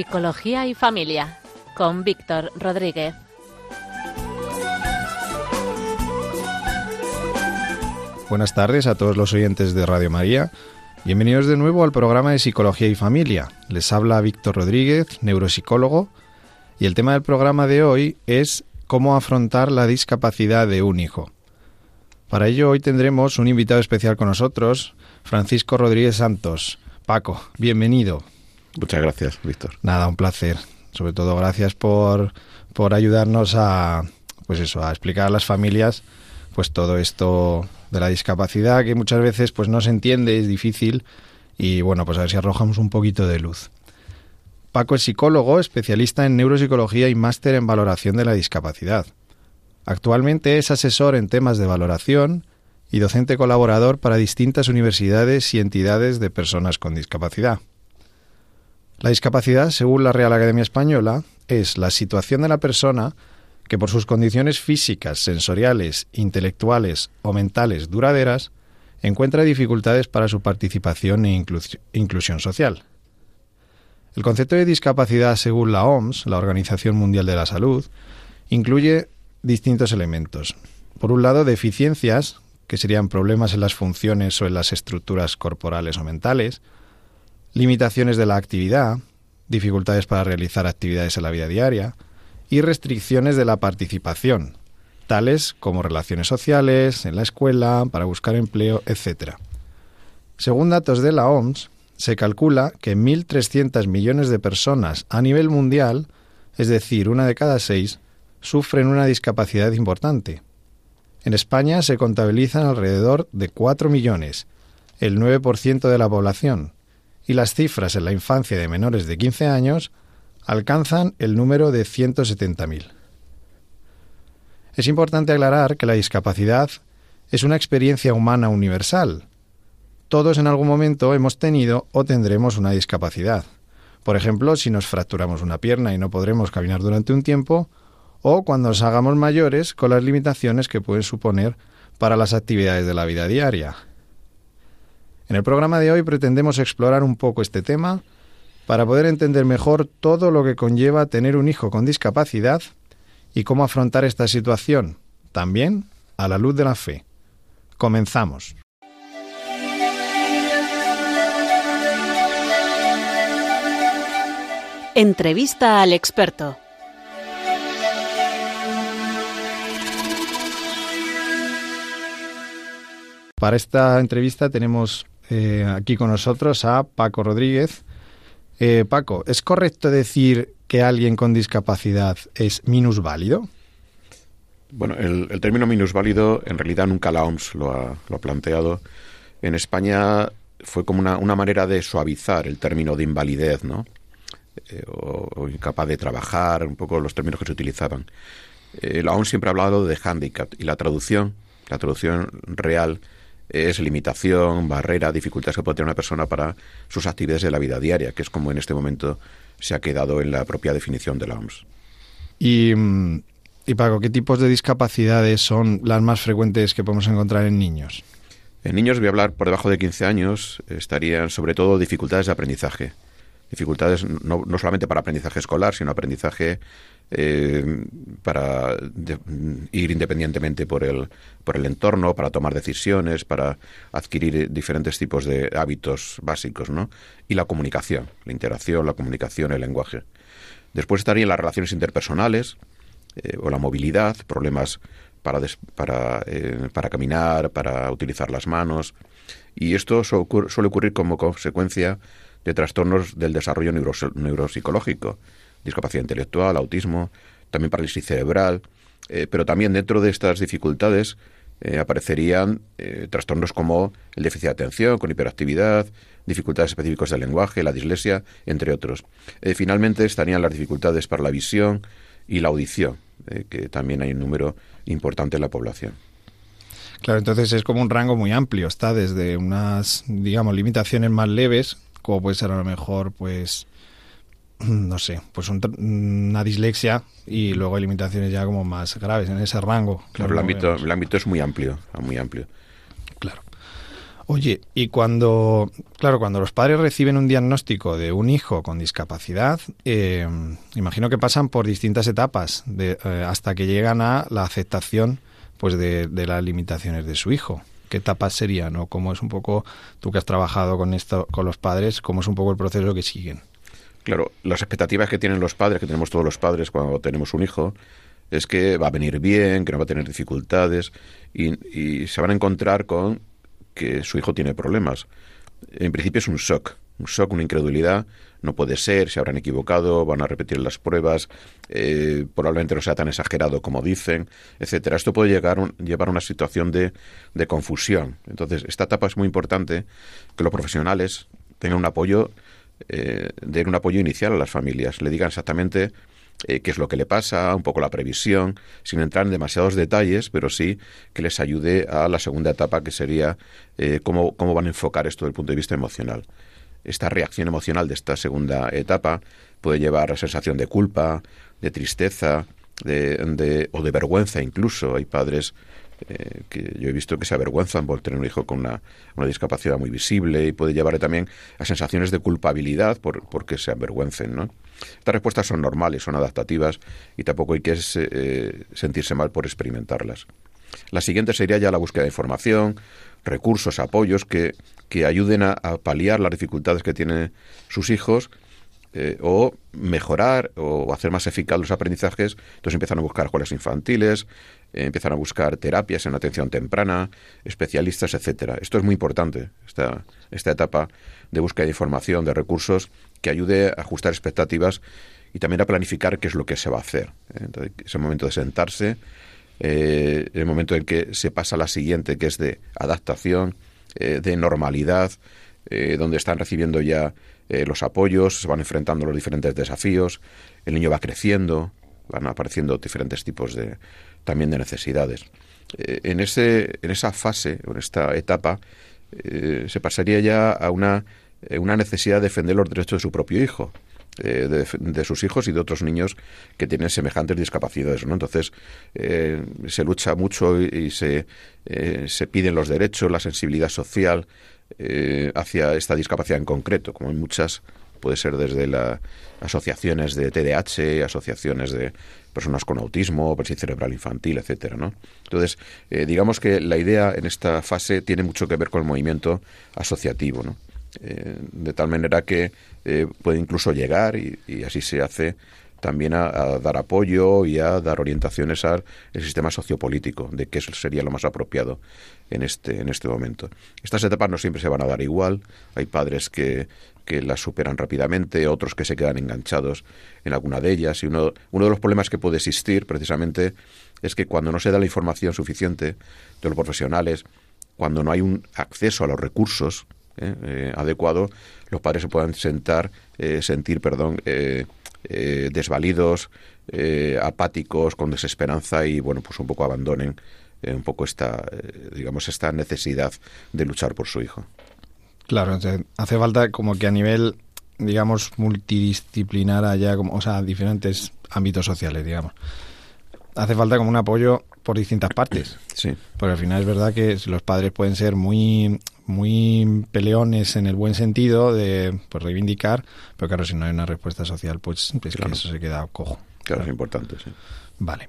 Psicología y Familia con Víctor Rodríguez. Buenas tardes a todos los oyentes de Radio María. Bienvenidos de nuevo al programa de Psicología y Familia. Les habla Víctor Rodríguez, neuropsicólogo, y el tema del programa de hoy es cómo afrontar la discapacidad de un hijo. Para ello hoy tendremos un invitado especial con nosotros, Francisco Rodríguez Santos. Paco, bienvenido. Muchas gracias, Víctor. Nada, un placer. Sobre todo gracias por, por ayudarnos a pues eso, a explicar a las familias pues todo esto de la discapacidad que muchas veces pues no se entiende, es difícil y bueno, pues a ver si arrojamos un poquito de luz. Paco es psicólogo, especialista en neuropsicología y máster en valoración de la discapacidad. Actualmente es asesor en temas de valoración y docente colaborador para distintas universidades y entidades de personas con discapacidad. La discapacidad, según la Real Academia Española, es la situación de la persona que por sus condiciones físicas, sensoriales, intelectuales o mentales duraderas, encuentra dificultades para su participación e inclusión social. El concepto de discapacidad, según la OMS, la Organización Mundial de la Salud, incluye distintos elementos. Por un lado, deficiencias, que serían problemas en las funciones o en las estructuras corporales o mentales, limitaciones de la actividad, dificultades para realizar actividades en la vida diaria, y restricciones de la participación, tales como relaciones sociales, en la escuela, para buscar empleo, etc. Según datos de la OMS, se calcula que 1.300 millones de personas a nivel mundial, es decir, una de cada seis, sufren una discapacidad importante. En España se contabilizan alrededor de 4 millones, el 9% de la población, y las cifras en la infancia de menores de 15 años alcanzan el número de 170.000. Es importante aclarar que la discapacidad es una experiencia humana universal. Todos en algún momento hemos tenido o tendremos una discapacidad. Por ejemplo, si nos fracturamos una pierna y no podremos caminar durante un tiempo, o cuando nos hagamos mayores con las limitaciones que pueden suponer para las actividades de la vida diaria. En el programa de hoy pretendemos explorar un poco este tema para poder entender mejor todo lo que conlleva tener un hijo con discapacidad y cómo afrontar esta situación, también a la luz de la fe. Comenzamos. Entrevista al experto. Para esta entrevista tenemos eh, aquí con nosotros a Paco Rodríguez, eh, Paco, ¿es correcto decir que alguien con discapacidad es minusválido? Bueno, el, término minusválido en realidad nunca la OMS lo ha, planteado. En España fue como una, manera de suavizar el término de invalidez, ¿no? Eh, o, incapaz de trabajar, un poco los términos que se utilizaban. La OMS siempre ha hablado de handicap y la traducción, la traducción real es limitación, barrera, dificultades que puede tener una persona para sus actividades de la vida diaria, que es como en este momento se ha quedado en la propia definición de la OMS. Y, mm, y Paco, ¿qué tipos de discapacidades son las más frecuentes que podemos encontrar en niños? En niños, voy a hablar por debajo de 15 años, estarían sobre todo dificultades de aprendizaje. Dificultades no, no solamente para aprendizaje escolar, sino aprendizaje eh, para ir independientemente por el, por el entorno, para tomar decisiones, para adquirir diferentes tipos de hábitos básicos, ¿no? Y la comunicación, la interacción, la comunicación, el lenguaje. Después estarían las relaciones interpersonales eh, o la movilidad, problemas para, para, eh, para caminar, para utilizar las manos. Y esto suele ocurrir como consecuencia de trastornos del desarrollo neuropsicológico discapacidad intelectual, autismo, también parálisis cerebral, eh, pero también dentro de estas dificultades eh, aparecerían eh, trastornos como el déficit de atención, con hiperactividad, dificultades específicas del lenguaje, la dislexia, entre otros. finalmente estarían las dificultades para la visión y la audición, que también hay un número importante en la población. Claro, entonces es como un rango muy amplio, está desde unas, digamos, limitaciones más leves, como puede ser a lo mejor, pues, no sé, pues una dislexia y luego hay limitaciones ya como más graves en ese rango. Claro, el ámbito, el ámbito es muy amplio, muy amplio. Claro. Oye, y cuando, claro, cuando los padres reciben un diagnóstico de un hijo con discapacidad, eh, imagino que pasan por distintas etapas de, eh, hasta que llegan a la aceptación pues de, de, las limitaciones de su hijo. ¿Qué etapas serían? ¿O cómo es un poco, tú que has trabajado con esto, con los padres, cómo es un poco el proceso que siguen? Claro, las expectativas que tienen los padres, que tenemos todos los padres cuando tenemos un hijo, es que va a venir bien, que no va a tener dificultades y, se van a encontrar con que su hijo tiene problemas. En principio es un shock, un shock, una incredulidad. No puede ser, se habrán equivocado, van a repetir las pruebas, eh, probablemente no sea tan exagerado como dicen, etcétera. Esto puede llegar un, llevar a una situación de, de confusión. Entonces, esta etapa es muy importante que los profesionales tengan un apoyo, eh, den un apoyo inicial a las familias, le digan exactamente eh, qué es lo que le pasa, un poco la previsión, sin entrar en demasiados detalles, pero sí que les ayude a la segunda etapa, que sería eh, cómo, cómo van a enfocar esto desde el punto de vista emocional. Esta reacción emocional de esta segunda etapa puede llevar a sensación de culpa, de tristeza, de, de, o de vergüenza incluso. Hay padres eh, que yo he visto que se avergüenzan por tener un hijo con una, una, discapacidad muy visible y puede llevar también a sensaciones de culpabilidad por, porque se avergüencen, ¿no? Estas respuestas son normales, son adaptativas y tampoco hay que eh, sentirse mal por experimentarlas. La siguiente sería ya la búsqueda de información, recursos, apoyos que, que ayuden a, paliar las dificultades que tienen sus hijos eh, o mejorar o hacer más eficaz los aprendizajes. Entonces empiezan a buscar escuelas infantiles, eh, empiezan a buscar terapias en atención temprana, especialistas, etcétera. Esto es muy importante, esta, esta etapa de búsqueda de información, de recursos, que ayude a ajustar expectativas y también a planificar qué es lo que se va a hacer. Entonces, es el momento de sentarse, eh, el momento en que se pasa a la siguiente, que es de adaptación, de normalidad, donde están recibiendo ya eh, los apoyos, se van enfrentando los diferentes desafíos, el niño va creciendo, van apareciendo diferentes tipos de también de necesidades. Eh, en, ese, en esa fase, en esta etapa, se pasaría ya a una, una necesidad de defender los derechos de su propio hijo. Eh, de, sus hijos y de otros niños que tienen semejantes discapacidades. ¿no? Entonces, eh, se lucha mucho y, se, eh, se, piden los derechos, la sensibilidad social hacia esta discapacidad en concreto, como hay muchas, puede ser desde las asociaciones de TDAH, asociaciones de personas con autismo, parálisis cerebral infantil, etcétera. Entonces, digamos que la idea en esta fase tiene mucho que ver con el movimiento asociativo. Eh, de tal manera que eh, puede incluso llegar, y, y, así se hace, también a, a, dar apoyo y a dar orientaciones al sistema sociopolítico, de qué sería lo más apropiado en este, en este momento. Estas etapas no siempre se van a dar igual, hay padres que, que las superan rápidamente, otros que se quedan enganchados en alguna de ellas, y uno, uno de los problemas que puede existir precisamente es que cuando no se da la información suficiente de los profesionales, cuando no hay un acceso a los recursos, eh, eh, adecuado, los padres se puedan sentar, eh, sentir, perdón, eh, eh, desvalidos, apáticos, con desesperanza y, bueno, pues un poco abandonen un poco esta, digamos, esta necesidad de luchar por su hijo. Claro, hace falta como que a nivel, digamos, multidisciplinar haya, como, o sea, diferentes ámbitos sociales, digamos. Hace falta como un apoyo por distintas partes. Sí. Porque al final es verdad que los padres pueden ser muy muy peleones en el buen sentido de pues, reivindicar, pero claro, si no hay una respuesta social, pues es claro. que eso se queda cojo. Claro, claro, es importante, sí. Vale.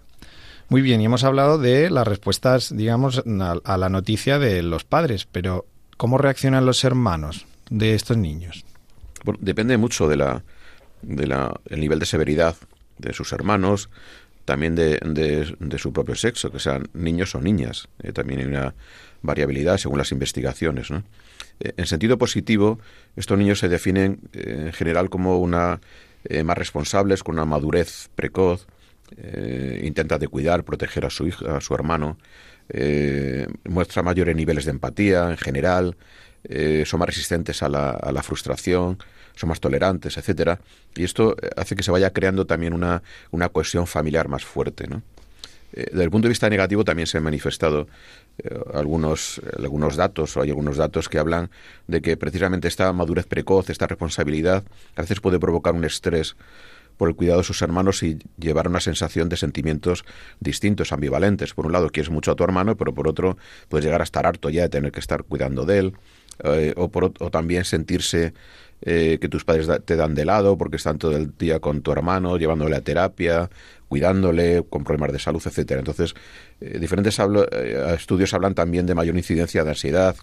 Muy bien, y hemos hablado de las respuestas, digamos, a, la noticia de los padres, pero ¿cómo reaccionan los hermanos de estos niños? Bueno, depende mucho de la, de la, el nivel de severidad de sus hermanos, también de, de, de, su propio sexo, que sean niños o niñas. Eh, también hay una variabilidad según las investigaciones. ¿no? Eh, en sentido positivo, estos niños se definen eh, en general como una más responsables, con una madurez precoz, intenta de cuidar, proteger a su hijo, a su hermano, muestra mayores niveles de empatía en general, son más resistentes a la, a la frustración, son más tolerantes, etcétera, y esto hace que se vaya creando también una, una cohesión familiar más fuerte. Eh, desde el punto de vista negativo también se han manifestado eh, algunos, algunos datos, o hay algunos datos que hablan de que precisamente esta madurez precoz, esta responsabilidad, a veces puede provocar un estrés por el cuidado de sus hermanos y llevar una sensación de sentimientos distintos, ambivalentes. Por un lado quieres mucho a tu hermano, pero por otro puedes llegar a estar harto ya de tener que estar cuidando de él, eh, o, por, o también sentirse eh, que tus padres te dan de lado porque están todo el día con tu hermano, llevándole a terapia, cuidándole, con problemas de salud, etcétera. Entonces, eh, diferentes estudios hablan también de mayor incidencia de ansiedad,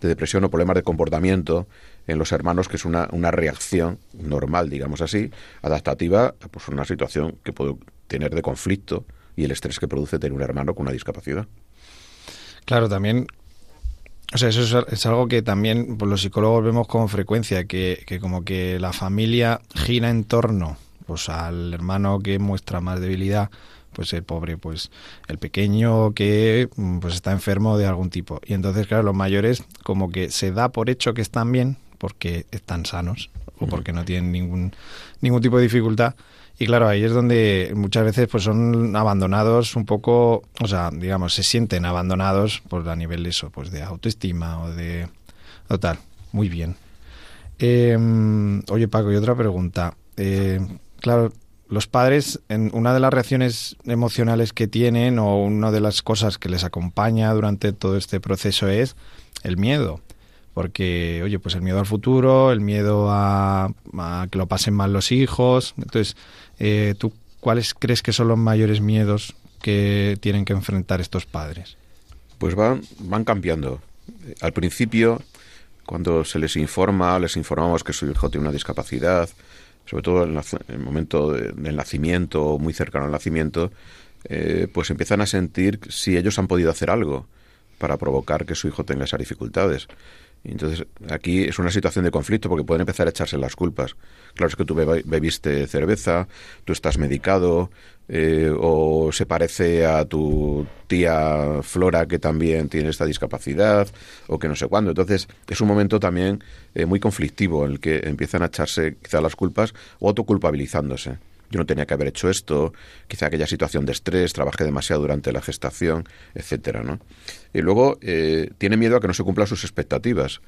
de depresión o problemas de comportamiento en los hermanos, que es una, una reacción normal, digamos así, adaptativa pues una situación que puede tener de conflicto y el estrés que produce tener un hermano con una discapacidad. Claro, también o sea, eso es, algo que también pues, los psicólogos vemos con frecuencia, que, que, como que la familia gira en torno pues, al hermano que muestra más debilidad, pues el pobre, pues el pequeño que pues está enfermo de algún tipo. Y entonces, claro, los mayores como que se da por hecho que están bien porque están sanos o porque no tienen ningún, ningún tipo de dificultad y claro, ahí es donde muchas veces pues son abandonados un poco, o sea, digamos, se sienten abandonados por a nivel de eso, pues de autoestima o de total. Muy bien. Em, oye Paco, y otra pregunta. Eh, claro, los padres, en una de las reacciones emocionales que tienen o una de las cosas que les acompaña durante todo este proceso es el miedo porque, oye, pues el miedo al futuro, el miedo a, que lo pasen mal los hijos. Entonces, eh, ¿tú cuáles crees que son los mayores miedos que tienen que enfrentar estos padres? Pues van, van cambiando. Al principio, cuando se les informa, les informamos que su hijo tiene una discapacidad, sobre todo en, el momento del nacimiento, muy cercano al nacimiento, eh, pues empiezan a sentir si ellos han podido hacer algo para provocar que su hijo tenga esas dificultades. Entonces, aquí es una situación de conflicto porque pueden empezar a echarse las culpas. Claro, es que tú bebiste cerveza, tú estás medicado, eh, o se parece a tu tía Flora que también tiene esta discapacidad, o que no sé cuándo. Entonces, es un momento también eh, muy conflictivo en el que empiezan a echarse quizá las culpas o autoculpabilizándose yo no tenía que haber hecho esto, quizá aquella situación de estrés, trabajé demasiado durante la gestación, etcétera, ¿no? Y luego eh, tiene miedo a que no se cumplan sus expectativas.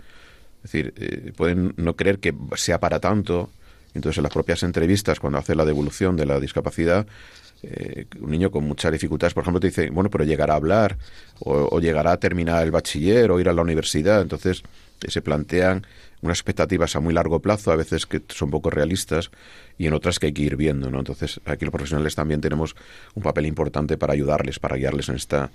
Es decir, eh, pueden no creer que sea para tanto. Entonces, en las propias entrevistas, cuando hace la devolución de la discapacidad, eh, un niño con muchas dificultades, por ejemplo, te dice, bueno, pero llegará a hablar, o, o llegará a terminar el bachiller, o ir a la universidad. Entonces, se plantean unas expectativas a muy largo plazo, a veces que son poco realistas, y en otras que hay que ir viendo, ¿no? Entonces, aquí los profesionales también tenemos un papel importante para ayudarles, para guiarles en esta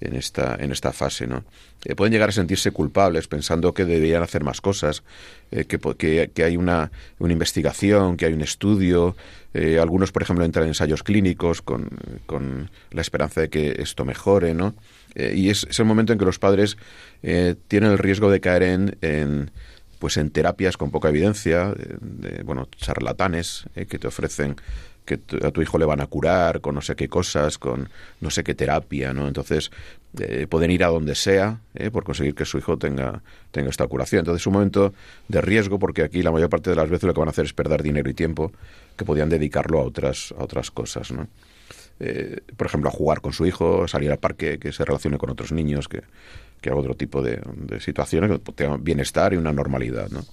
en esta en esta fase, ¿no? Eh, pueden llegar a sentirse culpables pensando que deberían hacer más cosas, eh, que, que, que, hay una, una, investigación, que hay un estudio. Eh, algunos, por ejemplo, entran en ensayos clínicos con, con la esperanza de que esto mejore, ¿no? y es, el momento en que los padres tienen el riesgo de caer en pues en terapias con poca evidencia, de, bueno, charlatanes eh, que te ofrecen que a tu hijo le van a curar con no sé qué cosas, con no sé qué terapia, ¿no? Entonces, eh, pueden ir a donde sea eh, por conseguir que su hijo tenga, tenga esta curación. Entonces, es un momento de riesgo porque aquí la mayor parte de las veces lo que van a hacer es perder dinero y tiempo que podían dedicarlo a otras, a otras cosas, ¿no? Eh, por ejemplo, a jugar con su hijo, salir al parque, que se relacione con otros niños, que, que otro tipo de, de situaciones, que tengan bienestar y una normalidad, ¿no?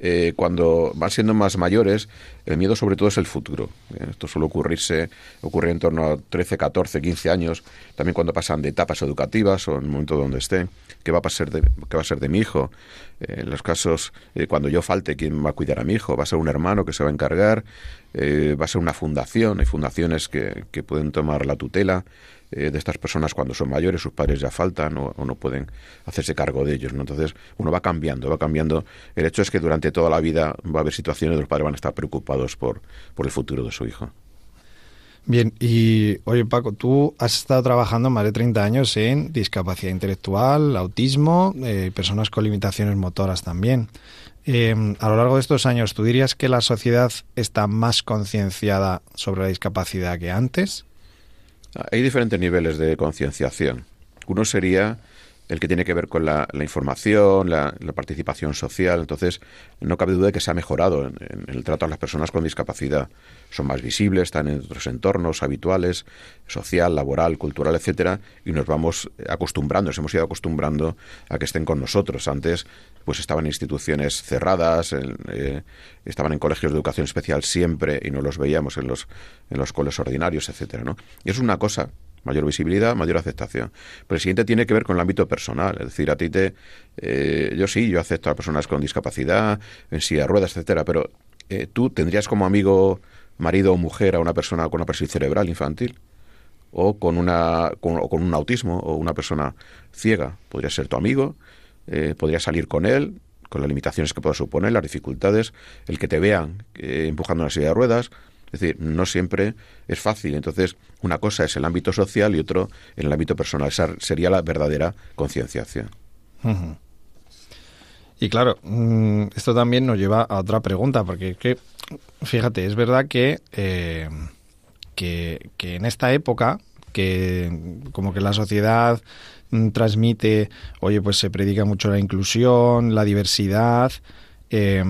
Eh, cuando van siendo más mayores, el miedo sobre todo es el futuro. Eh, esto suele ocurrirse, ocurre en torno a 13, 14, 15 años, también cuando pasan de etapas educativas o en el momento donde estén, ¿qué va a de, qué va a ser de mi hijo? Eh, en los casos, cuando yo falte, ¿quién va a cuidar a mi hijo? ¿Va a ser un hermano que se va a encargar? ¿Va a ser una fundación? Hay fundaciones que, pueden tomar la tutela eh, de estas personas cuando son mayores, sus padres ya faltan o, no pueden hacerse cargo de ellos. Entonces, uno va cambiando, va cambiando. El hecho es que durante toda la vida va a haber situaciones donde los padres van a estar preocupados por, por el futuro de su hijo. Bien, y oye Paco, tú has estado trabajando más de 30 años en discapacidad intelectual, autismo, eh, personas con limitaciones motoras también. Eh, a lo largo de estos años, ¿tú dirías que la sociedad está más concienciada sobre la discapacidad que antes? Hay diferentes niveles de concienciación. Uno sería el que tiene que ver con la, información, la, participación social. Entonces, no cabe duda de que se ha mejorado en, el trato a las personas con discapacidad. Son más visibles, están en otros entornos habituales, social, laboral, cultural, etcétera, y nos vamos acostumbrando, nos hemos ido acostumbrando a que estén con nosotros. Antes, pues estaban en instituciones cerradas, eh, estaban en colegios de educación especial siempre y no los veíamos en los, en los coles ordinarios, etcétera, ¿no? Y es una cosa mayor visibilidad, mayor aceptación. Pero el siguiente tiene que ver con el ámbito personal, es decir, a ti te... Eh, yo sí, yo acepto a personas con discapacidad, en silla de ruedas, etcétera, pero eh, tú tendrías como amigo, marido o mujer a una persona con una parálisis cerebral infantil o con, una, con, con un autismo o una persona ciega. Podría ser tu amigo, eh, podría salir con él, con las limitaciones que pueda suponer, las dificultades, el que te vean empujando una silla de ruedas, es decir, no siempre es fácil. Entonces, una cosa es el ámbito social y otro en el ámbito personal. Esa sería la verdadera concienciación. Y claro, mm, esto también nos lleva a otra pregunta, porque que, fíjate, es verdad que, eh, que, en esta época, que como que la sociedad mm, transmite, oye, pues se predica mucho la inclusión, la diversidad, eh,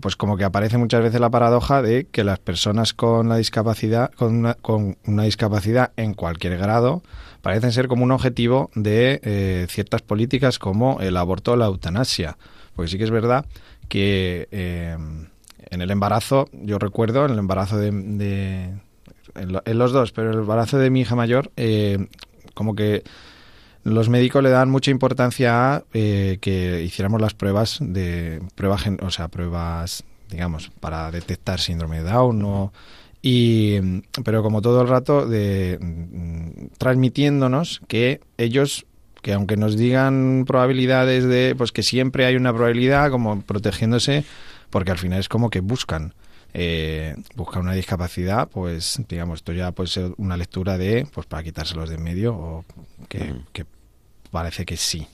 pues como que aparece muchas veces la paradoja de que las personas con la discapacidad, con una, con una discapacidad en cualquier grado, parecen ser como un objetivo de eh, ciertas políticas como el aborto o la eutanasia. Porque sí que es verdad que eh, en el embarazo, yo recuerdo, en el embarazo de, en, los dos, pero el embarazo de mi hija mayor, eh, como que los médicos le dan mucha importancia a eh, que hiciéramos las pruebas de pruebas, o sea, pruebas, digamos, para detectar síndrome de Down y pero como todo el rato de mm, transmitiéndonos que ellos que aunque nos digan probabilidades de pues que siempre hay una probabilidad como protegiéndose porque al final es como que buscan eh, buscar una discapacidad, pues digamos, esto ya puede ser una lectura de, pues para quitárselos de en medio o que, que parece que sí.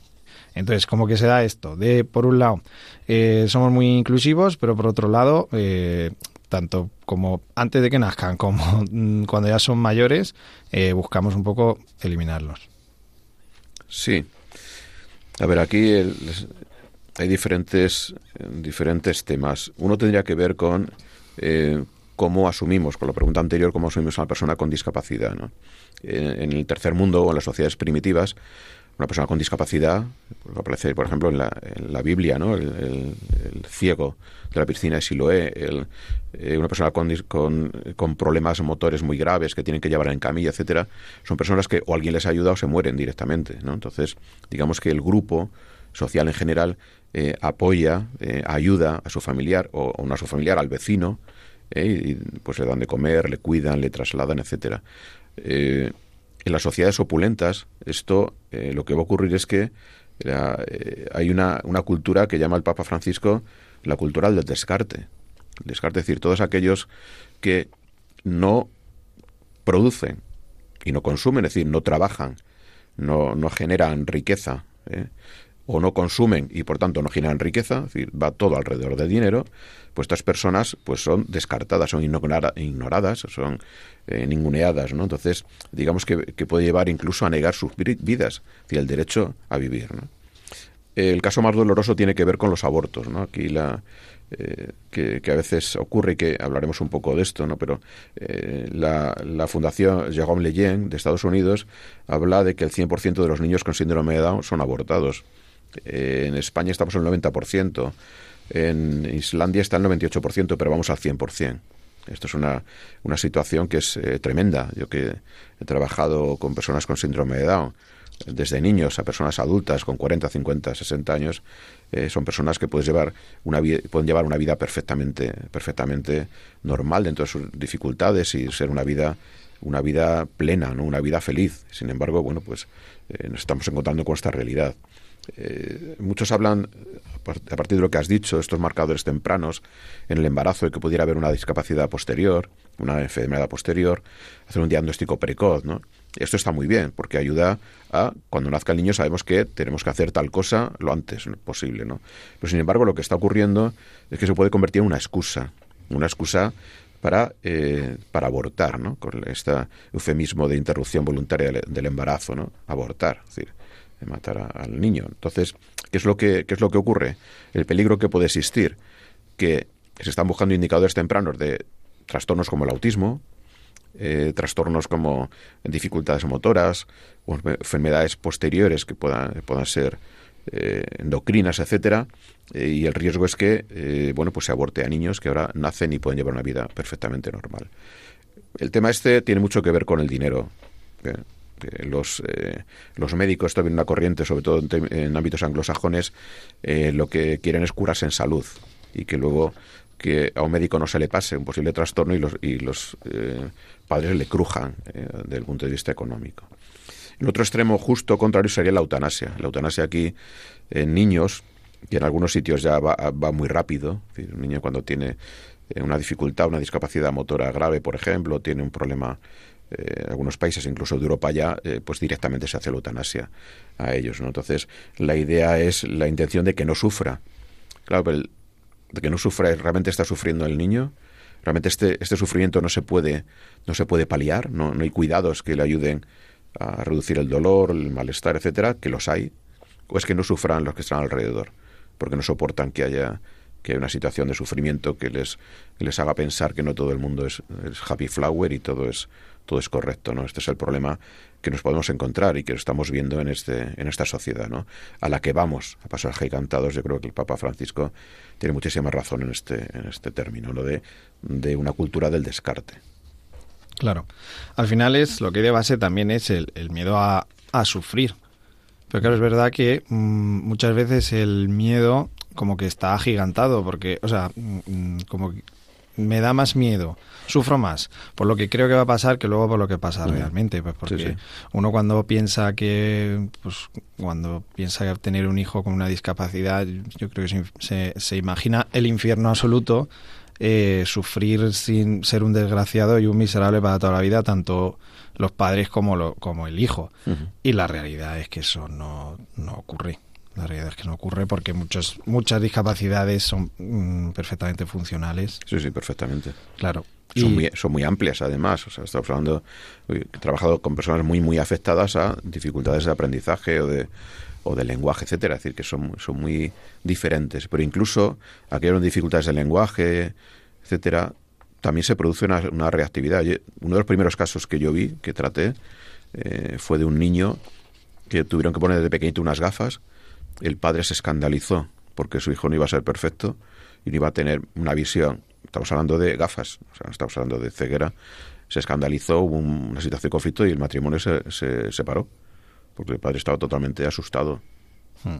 Entonces, ¿cómo que se da esto? De, por un lado, eh, somos muy inclusivos, pero por otro lado, eh, tanto como antes de que nazcan como cuando ya son mayores, eh, buscamos un poco eliminarlos. Sí. A ver, aquí hay diferentes, diferentes temas. Uno tendría que ver con cómo asumimos, con la pregunta anterior, cómo asumimos a una persona con discapacidad. ¿no? En, el tercer mundo o en las sociedades primitivas, una persona con discapacidad, pues aparece, por ejemplo, en la, Biblia, ¿no? El, ciego de la piscina de Siloé, el, eh, una persona con, con, problemas motores muy graves que tienen que llevar en camilla, etcétera, son personas que o alguien les ayuda o se mueren directamente, ¿no? Entonces, digamos que el grupo social en general eh, apoya, eh, ayuda a su familiar o, o a su familiar, al vecino, y pues le dan de comer, le cuidan, le trasladan, etcétera. En las sociedades opulentas, esto eh, lo que va a ocurrir es que eh, hay una, una, cultura que llama el Papa Francisco la cultura del descarte. El descarte, es decir, todos aquellos que no producen y no consumen, es decir, no trabajan, no, no generan riqueza, ¿eh? O no consumen y por tanto no generan riqueza, es decir, va todo alrededor del dinero, pues estas personas pues son descartadas, son ignoradas, son eh, ninguneadas, ¿no? Entonces, digamos que, puede llevar incluso a negar sus vidas, es decir, el derecho a vivir, ¿no? El caso más doloroso tiene que ver con los abortos, ¿no? Aquí la, eh, que, a veces ocurre y que hablaremos un poco de esto, ¿no? Pero eh, la, la, Fundación Jérôme Lejeune de Estados Unidos habla de que el 100% de los niños con síndrome de Down son abortados. En España estamos en el 90%. En Islandia está el 98%, pero vamos al 100%. Esto es una, una situación que es eh, tremenda. Yo que he trabajado con personas con síndrome de Down, desde niños a personas adultas con 40, 50, 60 años, eh, son personas que puedes llevar una pueden llevar una vida perfectamente, perfectamente normal dentro de sus dificultades y ser una vida una vida plena, ¿no? una vida feliz. Sin embargo, bueno, pues eh, nos estamos encontrando con esta realidad. Eh, muchos hablan, a partir de lo que has dicho, estos marcadores tempranos en el embarazo, de que pudiera haber una discapacidad posterior, una enfermedad posterior, hacer un diagnóstico precoz, ¿no? Esto está muy bien, porque ayuda a, cuando nazca el niño, sabemos que tenemos que hacer tal cosa lo antes posible, ¿no? Pero sin embargo, lo que está ocurriendo es que se puede convertir en una excusa, una excusa para, eh, para abortar, ¿no? Con este eufemismo de interrupción voluntaria del, embarazo, ¿no? Abortar, decir, matar al niño. Entonces, ¿qué es lo que qué es lo que ocurre? El peligro que puede existir que se están buscando indicadores tempranos de trastornos como el autismo, eh, trastornos como dificultades motoras o enfermedades posteriores que puedan, puedan ser eh, endocrinas, etcétera, eh, y el riesgo es que bueno pues se aborte a niños que ahora nacen y pueden llevar una vida perfectamente normal. El tema este tiene mucho que ver con el dinero. Los, los médicos, esto viene una corriente, sobre todo en, ámbitos anglosajones, lo que quieren es curarse en salud y que luego que a un médico no se le pase un posible trastorno y los, y los eh, padres le crujan eh, desde el punto de vista económico. El otro extremo justo contrario sería la eutanasia. La eutanasia aquí en niños, que en algunos sitios ya va, muy rápido. un niño cuando tiene eh, una dificultad, una discapacidad motora grave, por ejemplo, tiene un problema en algunos países, incluso de Europa ya, pues directamente se hace la eutanasia a ellos. ¿no? Entonces, la idea es la intención de que no sufra. Claro, pero de que no sufra, realmente está sufriendo el niño, realmente este, este sufrimiento no se puede, no se puede paliar, no, no hay cuidados que le ayuden a reducir el dolor, el malestar, etcétera, que los hay, o es que no sufran los que están alrededor, porque no soportan que haya que una situación de sufrimiento que les, les haga pensar que no todo el mundo es, es happy flower y todo es todo es correcto, ¿no? Este es el problema que nos podemos encontrar y que estamos viendo en este en esta sociedad, ¿no? A la que vamos a pasar gigantados. Yo creo que el Papa Francisco tiene muchísima razón en este en este término, lo de, de una cultura del descarte. Claro. Al final es lo que de base también es el, miedo a, a, sufrir. Pero claro, es verdad que mm, muchas veces el miedo como que está agigantado, porque, o sea, mm, como me da más miedo sufro más por lo que creo que va a pasar que luego por lo que pasa realmente pues porque uno cuando piensa que pues cuando piensa tener un hijo con una discapacidad yo creo que se, se, imagina el infierno absoluto eh, sufrir sin ser un desgraciado y un miserable para toda la vida tanto los padres como lo, como el hijo. Y la realidad es que eso no, no ocurre la realidad es que no ocurre porque muchos, muchas discapacidades son mm, perfectamente funcionales. Sí, sí, perfectamente. Claro. Son, muy, son muy amplias, además. O sea, estamos hablando. He trabajado con personas muy, muy afectadas a dificultades de aprendizaje o de, o de lenguaje, etcétera. Es decir, que son, son muy diferentes. Pero incluso aquellas dificultades de lenguaje, etcétera, también se produce una, reactividad. Uno de los primeros casos que yo vi, que traté, eh, fue de un niño que tuvieron que poner desde pequeñito unas gafas el padre se escandalizó porque su hijo no iba a ser perfecto y no iba a tener una visión. Estamos hablando de gafas, o sea, estamos hablando de ceguera. Se escandalizó, hubo una situación de conflicto y el matrimonio se, se separó porque el padre estaba totalmente asustado. Hmm.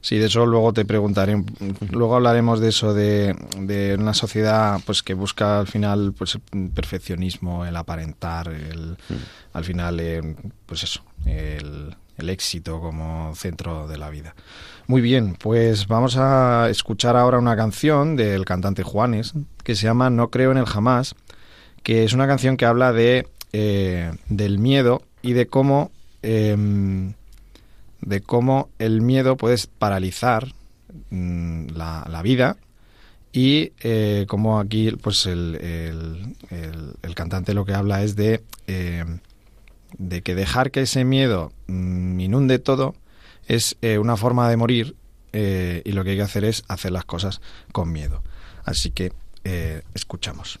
Sí, de eso luego te preguntaré. Luego hablaremos de eso, de, de, una sociedad pues que busca al final pues el perfeccionismo, el aparentar, el, hmm. al final, eh, pues eso, el, el éxito como centro de la vida. Muy bien, pues vamos a escuchar ahora una canción del cantante Juanes que se llama No creo en el jamás, que es una canción que habla de eh, del miedo y de cómo em, de cómo el miedo puede paralizar mm, la, vida y eh, cómo aquí pues el, el, cantante lo que habla es de em, de que dejar que ese miedo mm, inunde todo es eh, una forma de morir eh, y lo que hay que hacer es hacer las cosas con miedo. Así que eh, escuchamos.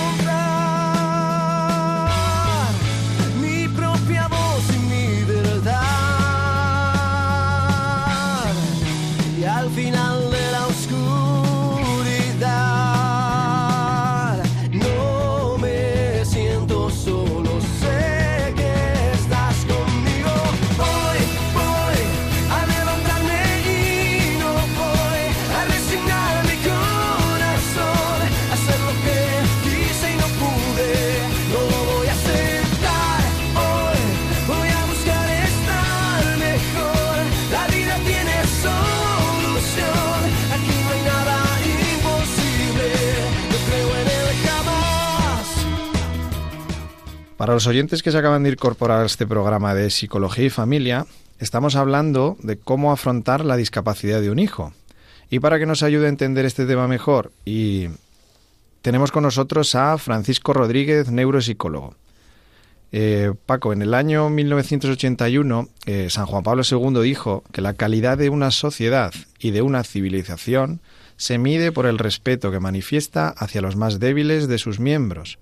Para los oyentes que se acaban de incorporar a este programa de Psicología y Familia, estamos hablando de cómo afrontar la discapacidad de un hijo. Y para que nos ayude a entender este tema mejor, y tenemos con nosotros a Francisco Rodríguez, neuropsicólogo. Eh, Paco, en el año 1981, eh, San Juan Pablo II dijo que la calidad de una sociedad y de una civilización se mide por el respeto que manifiesta hacia los más débiles de sus miembros.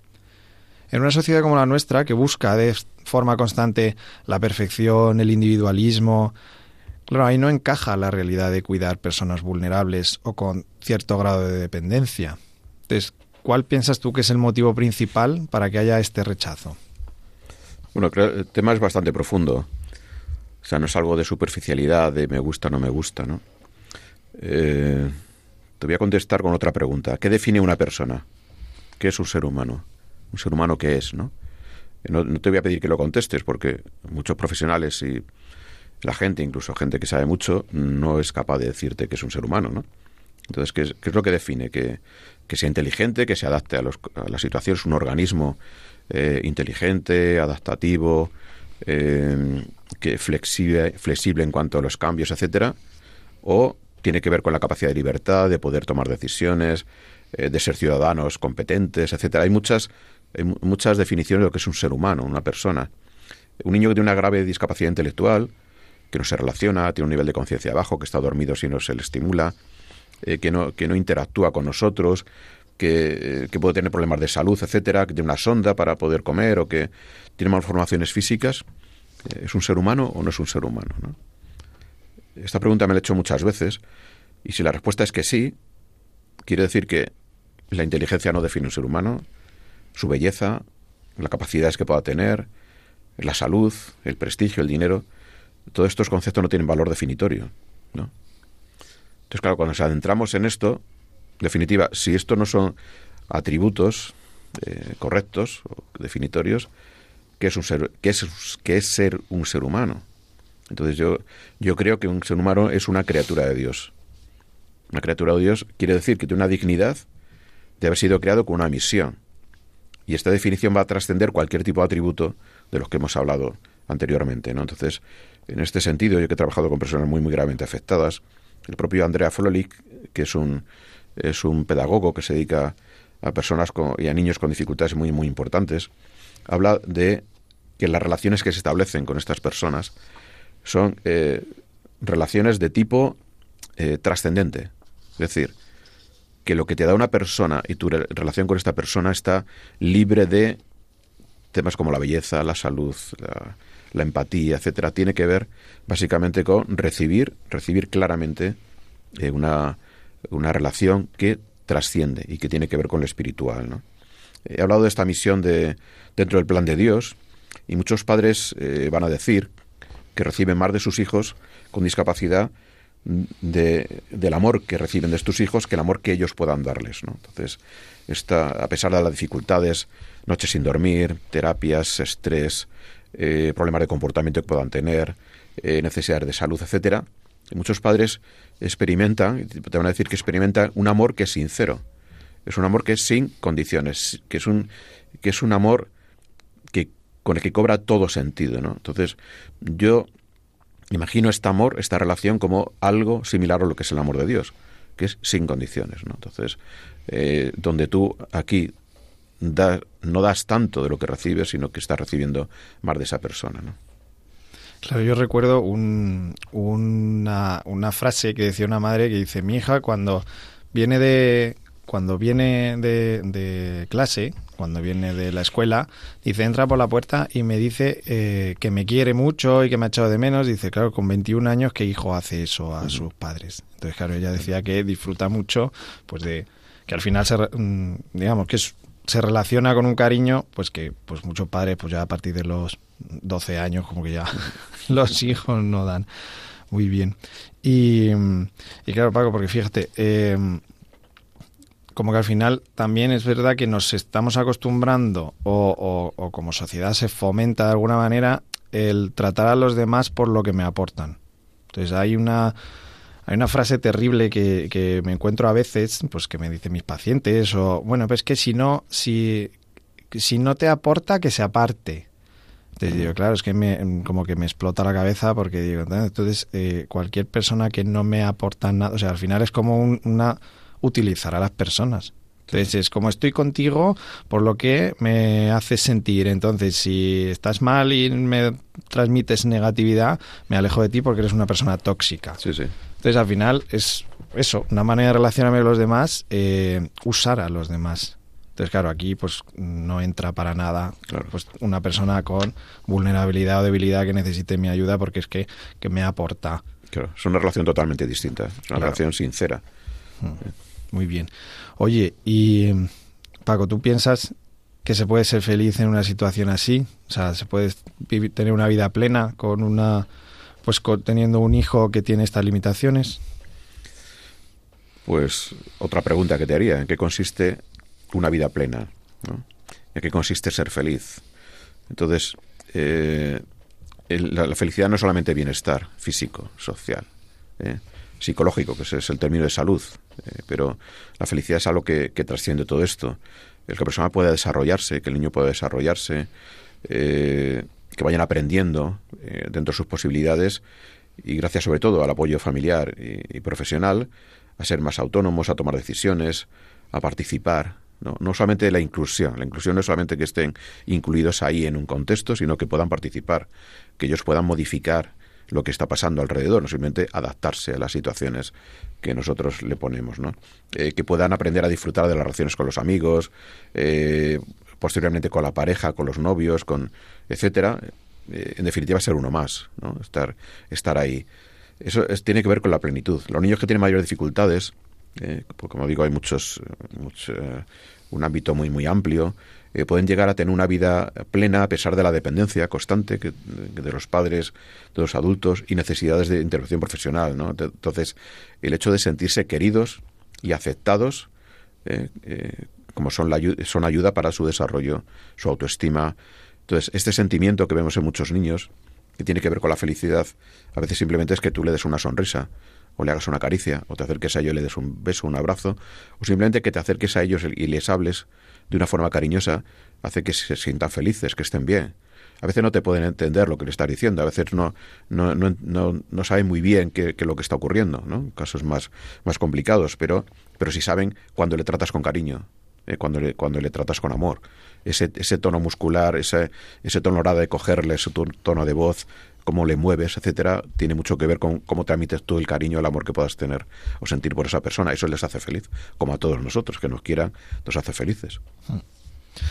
En una sociedad como la nuestra, que busca de forma constante la perfección, el individualismo, claro, ahí no encaja la realidad de cuidar personas vulnerables o con cierto grado de dependencia. Entonces, ¿cuál piensas tú que es el motivo principal para que haya este rechazo? Bueno, creo el tema es bastante profundo. O sea, no es algo de superficialidad, de me gusta, no me gusta, ¿no? Eh, te voy a contestar con otra pregunta. ¿Qué define una persona? ¿Qué es un ser humano? ¿Un ser humano qué es, no? No, te voy a pedir que lo contestes porque muchos profesionales y la gente, incluso gente que sabe mucho, no es capaz de decirte que es un ser humano, ¿no? Entonces, ¿qué es, lo que define? Que, sea inteligente, que se adapte a, los, a la situación, es un organismo eh, inteligente, adaptativo, eh, que flexible, flexible en cuanto a los cambios, etcétera, o tiene que ver con la capacidad de libertad, de poder tomar decisiones, eh, de ser ciudadanos competentes, etcétera. Hay muchas, muchas definiciones de lo que es un ser humano, una persona. Un niño que tiene una grave discapacidad intelectual, que no se relaciona, tiene un nivel de conciencia bajo, que está dormido si no se le estimula, que, no, que no interactúa con nosotros, que, puede tener problemas de salud, etcétera, que tiene una sonda para poder comer o que tiene malformaciones físicas, eh, ¿es un ser humano o no es un ser humano? Esta pregunta me la he hecho muchas veces y si la respuesta es que sí, quiere decir que la inteligencia no define un ser humano, su belleza, las capacidades que pueda tener, la salud, el prestigio, el dinero, todos estos conceptos no tienen valor definitorio, ¿no? Entonces, claro, cuando nos adentramos en esto, definitiva, si esto no son atributos eh, correctos o definitorios, ¿qué es, un ser, qué es, es ser un ser humano? Entonces yo, yo creo que un ser humano es una criatura de Dios. Una criatura de Dios quiere decir que tiene una dignidad de haber sido creado con una misión. Y esta definición va a trascender cualquier tipo de atributo de los que hemos hablado anteriormente. ¿no? Entonces, en este sentido, yo que he trabajado con personas muy, muy gravemente afectadas, el propio Andrea Fololik, que es un es un pedagogo que se dedica a personas y a niños con dificultades muy, muy importantes, habla de que las relaciones que se establecen con estas personas son eh, relaciones de tipo eh, trascendente. Es decir, que lo que te da una persona y tu relación con esta persona está libre de temas como la belleza, la salud, la, empatía, etcétera. Tiene que ver básicamente con recibir, recibir claramente eh, una, una relación que trasciende y que tiene que ver con lo espiritual. ¿no? He hablado de esta misión de, dentro del plan de Dios y muchos padres eh, van a decir que reciben más de sus hijos con discapacidad de, del amor que reciben de estos hijos que el amor que ellos puedan darles. ¿no? Entonces, esta, a pesar de las dificultades, noches sin dormir, terapias, estrés, eh, problemas de comportamiento que puedan tener, eh, necesidades de salud, etcétera, muchos padres experimentan, te van a decir que experimentan un amor que es sincero. Es un amor que es sin condiciones, que es un, que es un amor que, con el que cobra todo sentido. ¿no? Entonces, yo imagino este amor, esta relación, como algo similar a lo que es el amor de Dios, que es sin condiciones. ¿no? Entonces, eh, donde tú aquí no das tanto de lo que recibes, sino que estás recibiendo más de esa persona. ¿no? Claro, yo recuerdo un, una, una frase que decía una madre que dice, mi hija cuando viene de cuando viene de, de, clase, cuando viene de la escuela, dice, entra por la puerta y me dice eh, que me quiere mucho y que me ha echado de menos. Dice, claro, con 21 años, ¿qué hijo hace eso a sus padres? Entonces, claro, ella decía que disfruta mucho, pues de que al final, se, mm, digamos, que se relaciona con un cariño, pues que pues muchos padres, pues ya a partir de los 12 años, como que ya los hijos no dan muy bien. Y, claro, Paco, porque fíjate, em, como que al final también es verdad que nos estamos acostumbrando o, o, como sociedad se fomenta de alguna manera el tratar a los demás por lo que me aportan. Entonces hay una hay una frase terrible que, que, me encuentro a veces, pues que me dicen mis pacientes, o bueno, pues que si no, si si no te aporta, que se aparte. Entonces digo, claro, es que me, como que me explota la cabeza porque digo, entonces eh, cualquier persona que no me aporta nada, o sea, al final es como una utilizar a las personas. Entonces es como estoy contigo por lo que me haces sentir. Entonces si estás mal y me transmites negatividad, me alejo de ti porque eres una persona tóxica. Sí, sí. Entonces al final es eso, una manera de relacionarme con los demás, eh, usar a los demás. Entonces, claro, aquí pues no entra para nada pues, una persona con vulnerabilidad o debilidad que necesite mi ayuda porque es que, que me aporta. Claro, es una relación totalmente distinta, es una relación sincera. Mm, muy bien. Oye, y Paco, ¿tú piensas que se puede ser feliz en una situación así? O sea, ¿se puede tener una vida plena con una pues teniendo un hijo que tiene estas limitaciones? Pues otra pregunta que te haría, ¿en qué consiste una vida plena. ¿En qué consiste ser feliz? Entonces, eh, la, felicidad no es solamente bienestar físico, social, ¿eh? psicológico, que es el término de salud, eh, pero la felicidad es algo que, trasciende todo esto. El que la persona pueda desarrollarse, que el niño pueda desarrollarse, que vayan aprendiendo dentro de sus posibilidades y gracias sobre todo al apoyo familiar y profesional, a ser más autónomos, a tomar decisiones, a participar, no, no solamente la inclusión. La inclusión no es solamente que estén incluidos ahí en un contexto, sino que puedan participar, que ellos puedan modificar lo que está pasando alrededor, no simplemente adaptarse a las situaciones que nosotros le ponemos, ¿no? Eh, que puedan aprender a disfrutar de las relaciones con los amigos, eh, posteriormente con la pareja, con los novios, con etcétera. Eh, en definitiva, ser uno más, ¿no? Estar, estar ahí. Eso tiene que ver con la plenitud. Los niños que tienen mayores dificultades, pues como digo, hay muchos, un ámbito muy, muy amplio. Eh, pueden llegar a tener una vida plena a pesar de la dependencia constante que, de los padres, de los adultos y necesidades de intervención profesional. ¿no? Entonces, el hecho de sentirse queridos y aceptados como son, la, son ayuda para su desarrollo, su autoestima. Entonces, este sentimiento que vemos en muchos niños, que tiene que ver con la felicidad, a veces simplemente es que tú le des una sonrisa, o le hagas una caricia, o te acerques a ellos y le des un beso, un abrazo, o simplemente que te acerques a ellos y les hables de una forma cariñosa, hace que se sientan felices, que estén bien. A veces no te pueden entender lo que le estás diciendo, a veces no, no, no, no, no saben muy bien qué, es lo que está ocurriendo, ¿no? Casos más, más complicados, pero, pero sí saben cuando le tratas con cariño, eh, cuando, le, cuando le tratas con amor. Ese, ese tono muscular, ese, ese tono de cogerle, su tono de voz, cómo le mueves, etcétera, tiene mucho que ver con cómo transmites tú el cariño, el amor que puedas tener o sentir por esa persona. Eso les hace feliz, como a todos nosotros, que nos quieran, nos hace felices. Mm.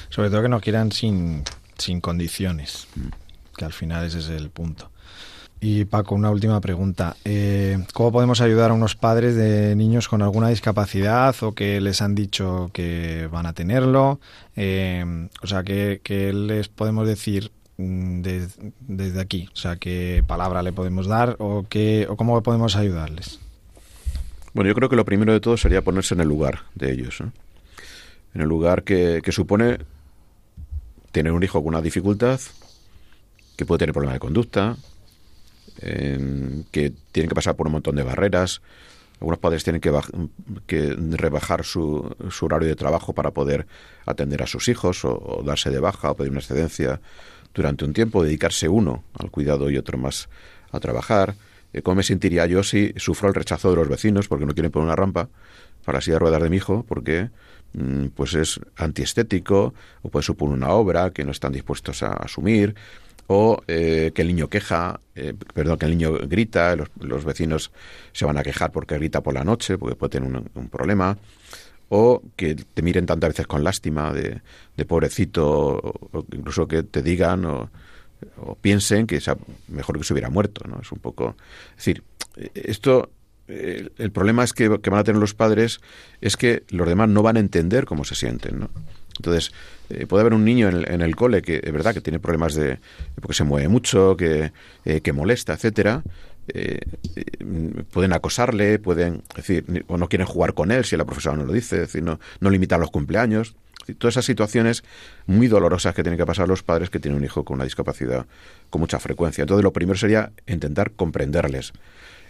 Sobre todo que nos quieran sin, sin condiciones, mm. que al final ese es el punto. Y Paco, una última pregunta. Eh, ¿Cómo podemos ayudar a unos padres de niños con alguna discapacidad o que les han dicho que van a tenerlo? Eh, o sea, ¿qué, ¿qué, les podemos decir Mm, desde aquí? O sea, ¿qué palabra le podemos dar o, qué, o cómo podemos ayudarles? Bueno, yo creo que lo primero de todo sería ponerse en el lugar de ellos. En el lugar que, supone tener un hijo con una dificultad, que puede tener problemas de conducta, que tiene que pasar por un montón de barreras. Algunos padres tienen que, que rebajar su, su, horario de trabajo para poder atender a sus hijos o, o darse de baja o pedir una excedencia durante un tiempo, dedicarse uno al cuidado y otro más a trabajar. Eh, ¿Cómo me sentiría yo si sufro el rechazo de los vecinos porque no quieren poner una rampa para silla de ruedas de mi hijo porque mm, pues es antiestético o puede suponer una obra que no están dispuestos a asumir o eh, que el niño queja, eh, perdón, que el niño grita, los, vecinos se van a quejar porque grita por la noche, porque puede tener un problema, o que te miren tantas veces con lástima de, pobrecito, o, incluso que te digan o, piensen que sea mejor que se hubiera muerto, ¿no? Es un poco... Es decir, esto... El, problema es que, van a tener los padres es que los demás no van a entender cómo se sienten, ¿no? Entonces, eh, puede haber un niño en el, cole que es verdad que tiene problemas de porque se mueve mucho, que, eh, que molesta, etcétera, eh, pueden acosarle, pueden, decir, o no quieren jugar con él si la profesora no lo dice, decir, no, no limitan los cumpleaños. Todas esas situaciones muy dolorosas que tienen que pasar los padres que tienen un hijo con una discapacidad con mucha frecuencia. Entonces, lo primero sería intentar comprenderles.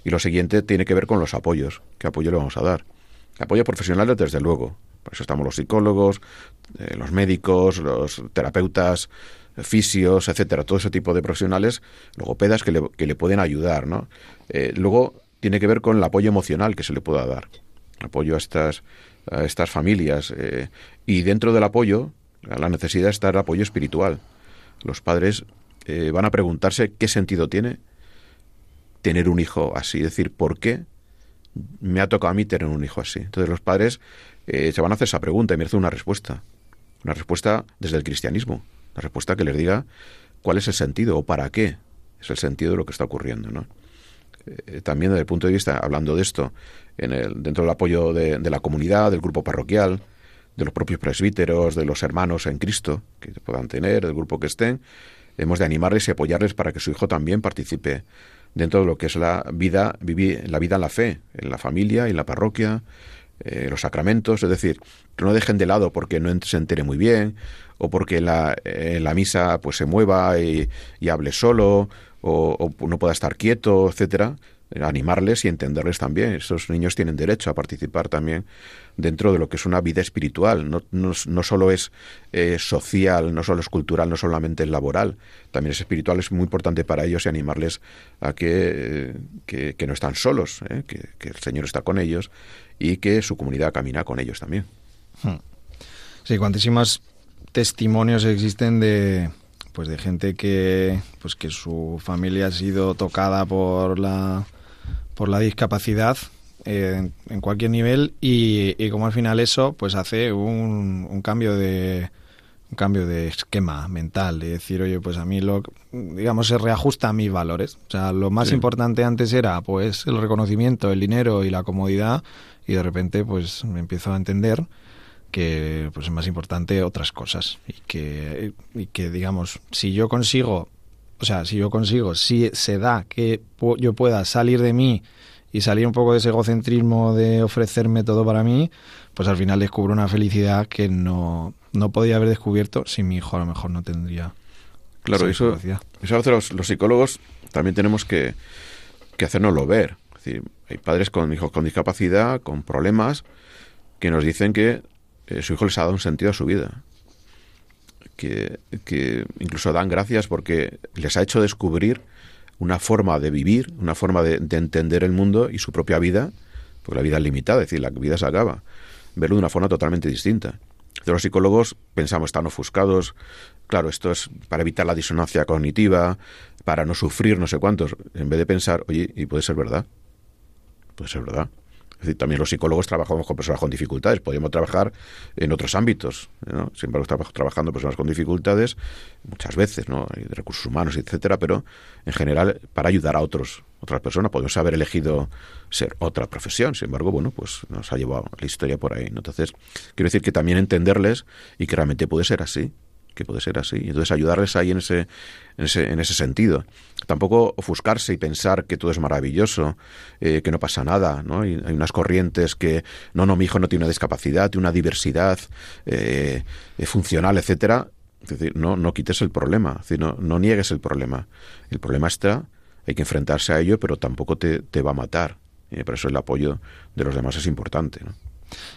Y lo siguiente tiene que ver con los apoyos. ¿Qué apoyo le vamos a dar? Apoyo profesional, desde luego. Por eso estamos los psicólogos, eh, los médicos, los terapeutas, fisios, etcétera, todo ese tipo de profesionales, logopedas que le, que le pueden ayudar, ¿no? Eh, luego tiene que ver con el apoyo emocional que se le pueda dar, apoyo a estas, familias. Eh, y dentro del apoyo, la necesidad está el apoyo espiritual. Los padres eh, van a preguntarse qué sentido tiene tener un hijo así, es decir, ¿por qué me ha tocado a mí tener un hijo así? Entonces los padres se van a hacer esa pregunta y merecen una respuesta, una respuesta desde el cristianismo la respuesta que les diga cuál es el sentido o para qué es el sentido de lo que está ocurriendo. ¿no? Eh, también desde el punto de vista, hablando de esto, en el, dentro del apoyo de, la comunidad, del grupo parroquial, de los propios presbíteros, de los hermanos en Cristo que puedan tener, del grupo que estén, hemos de animarles y apoyarles para que su hijo también participe dentro de lo que es la vida, vivir, la vida en la fe, en la familia y en la parroquia, eh, los sacramentos, es decir, que no dejen de lado porque no se entere muy bien o porque la, eh, la misa pues se mueva y, hable solo o, no pueda estar quieto, etcétera, animarles y entenderles también. Esos niños tienen derecho a participar también dentro de lo que es una vida espiritual. No, no, solo es eh, social, no solo es cultural, no solamente es laboral, también es espiritual. Es muy importante para ellos y animarles a que, que, no están solos, ¿eh? que, el Señor está con ellos y que su comunidad camina con ellos también. Hmm. Sí, cuantísimas testimonios existen de pues de gente que pues que su familia ha sido tocada por la por la discapacidad eh, en, cualquier nivel y, y, como al final eso pues hace un, un cambio de un cambio de esquema mental de decir oye pues a mí lo digamos se reajusta a mis valores o sea lo más importante antes era pues el reconocimiento el dinero y la comodidad y de repente pues me empiezo a entender que pues es más importante otras cosas y que, y que digamos si yo consigo o sea si yo consigo si se da que yo pueda salir de mí y salir un poco de ese egocentrismo de ofrecerme todo para mí pues al final descubro una felicidad que no, no podía haber descubierto si mi hijo a lo mejor no tendría claro eso eso a veces los, psicólogos también tenemos que que hacernoslo ver. Es decir, hay padres con hijos con discapacidad con problemas que nos dicen que eh, su hijo les ha dado un sentido a su vida. Que, incluso dan gracias porque les ha hecho descubrir una forma de vivir, una forma de, entender el mundo y su propia vida, porque la vida es limitada, es decir, la vida se acaba, verlo de una forma totalmente distinta. los psicólogos pensamos, están ofuscados, claro, esto es para evitar la disonancia cognitiva, para no sufrir no sé cuántos, en vez de pensar, oye, y puede ser verdad, puede ser verdad. Es decir, también los psicólogos trabajamos con personas con dificultades, podríamos trabajar en otros ámbitos, ¿no? Siempre estamos trabajando personas con dificultades, muchas veces, ¿no? Hay recursos humanos, etcétera, pero en general para ayudar a otros, otras personas. Podemos haber elegido ser otra profesión, sin embargo, bueno, pues nos ha llevado la historia por ahí. Entonces, quiero decir que también entenderles y que realmente puede ser así que puede ser así. Entonces ayudarles ahí en ese, en ese, en ese sentido. Tampoco ofuscarse y pensar que todo es maravilloso, eh, que no pasa nada, ¿no? hay unas corrientes que, no, no, mi hijo no tiene una discapacidad, tiene una diversidad eh, eh, funcional, etcétera. Es decir, no, no quites el problema, es no, niegues el problema. El problema está, hay que enfrentarse a ello, pero tampoco te, te va a matar. Y por eso el apoyo de los demás es importante. ¿no?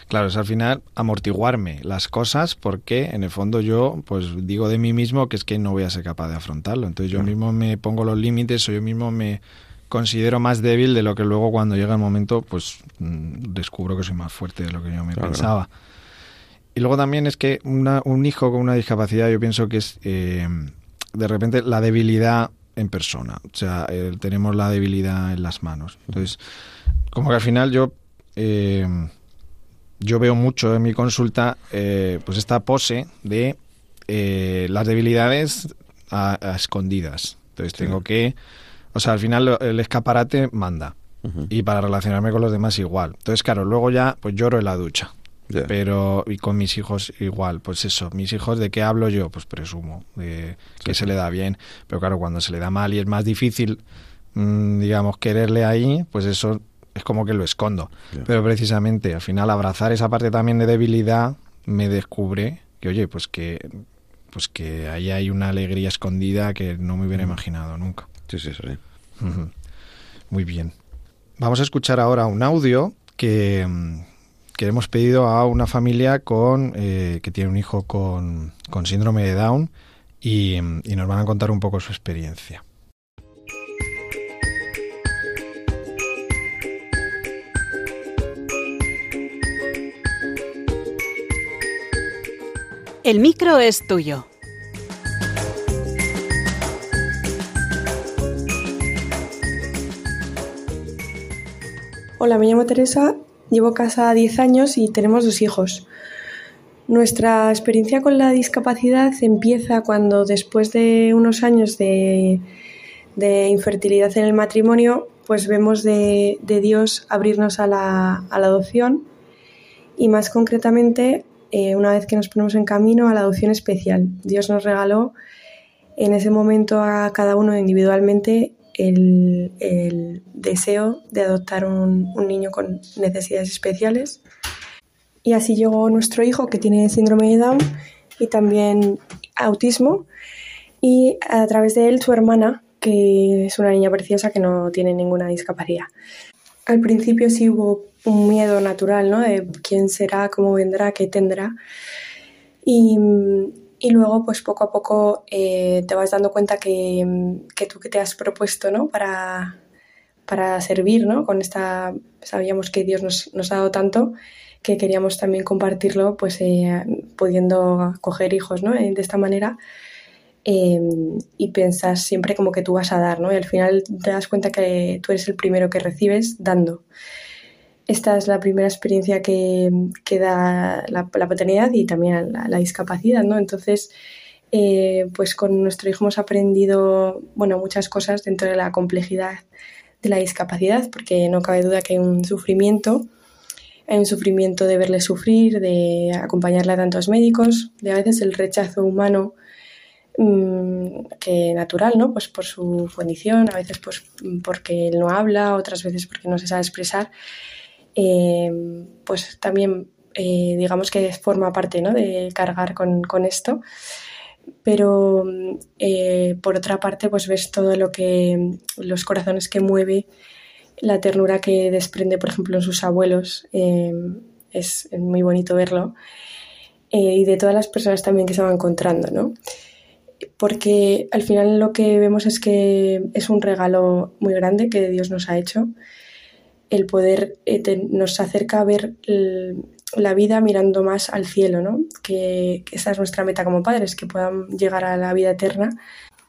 Claro, es al final amortiguarme las cosas porque en el fondo yo pues digo de mí mismo que es que no voy a ser capaz de afrontarlo. Entonces yo mismo me pongo los límites o yo mismo me considero más débil de lo que luego cuando llega el momento pues mm, descubro que soy más fuerte de lo que yo me pensaba. Y luego también es que un hijo con una discapacidad yo pienso que es eh, de repente la debilidad en persona. O sea, tenemos la debilidad en las manos. Entonces, como que al final yo... Eh, yo veo mucho en mi consulta eh, pues esta pose de eh, las debilidades a, escondidas. Entonces tengo que, o sea, al final el escaparate manda. Y para relacionarme con los demás igual. Entonces, claro, luego ya pues lloro en la ducha. Pero, y con mis hijos igual, pues eso, mis hijos de qué hablo yo, pues presumo, de que se le da bien, pero claro, cuando se le da mal y es más difícil, mm, digamos, quererle ahí, pues eso es como que lo escondo. Pero precisamente al final abrazar esa parte también de debilidad me descubre que, oye, pues que, pues que ahí hay una alegría escondida que no me hubiera imaginado nunca. Sí, sí, sí. Muy bien. Vamos a escuchar ahora un audio que, que hemos pedido a una familia con eh, que tiene un hijo con, con síndrome de Down y, y nos van a contar un poco su experiencia. El micro es tuyo. Hola, me llamo Teresa, llevo casa 10 años y tenemos dos hijos. Nuestra experiencia con la discapacidad empieza cuando después de unos años de, de infertilidad en el matrimonio, pues vemos de, de Dios abrirnos a la, a la, adopción y más concretamente eh, una vez que nos ponemos en camino a la adopción especial. Dios nos regaló en ese momento a cada uno individualmente el, el deseo de adoptar un, un, niño con necesidades especiales. Y así llegó nuestro hijo que tiene síndrome de Down y también autismo. Y a través de él su hermana, que es una niña preciosa que no tiene ninguna discapacidad. Al principio sí hubo un miedo natural, ¿no? De quién será, cómo vendrá, qué tendrá. Y, y luego, pues poco a poco eh, te vas dando cuenta que, que, tú que te has propuesto, ¿no? Para, para servir, ¿no? Con esta, sabíamos que Dios nos, nos ha dado tanto que queríamos también compartirlo, pues eh, pudiendo coger hijos, ¿no? De esta manera. Eh, y piensas siempre como que tú vas a dar, ¿no? Y al final te das cuenta que tú eres el primero que recibes dando esta es la primera experiencia que, que da la, paternidad y también la, la discapacidad, ¿no? Entonces, eh, pues con nuestro hijo hemos aprendido, bueno, muchas cosas dentro de la complejidad de la discapacidad, porque no cabe duda que hay un sufrimiento, hay un sufrimiento de verle sufrir, de acompañarle a tantos médicos, de a veces el rechazo humano mmm, que natural, ¿no? Pues por su condición, a veces pues porque él no habla, otras veces porque no se sabe expresar eh, pues también eh, digamos que forma parte ¿no? de cargar con, con esto. Pero eh, por otra parte, pues ves todo lo que los corazones que mueve, la ternura que desprende, por ejemplo, en sus abuelos. Es muy bonito verlo. Y de todas las personas también que se van encontrando, ¿no? Porque al final lo que vemos es que es un regalo muy grande que Dios nos ha hecho el poder eh, nos acerca a ver la vida mirando más al cielo, ¿no? Que, esa es nuestra meta como padres, que puedan llegar a la vida eterna.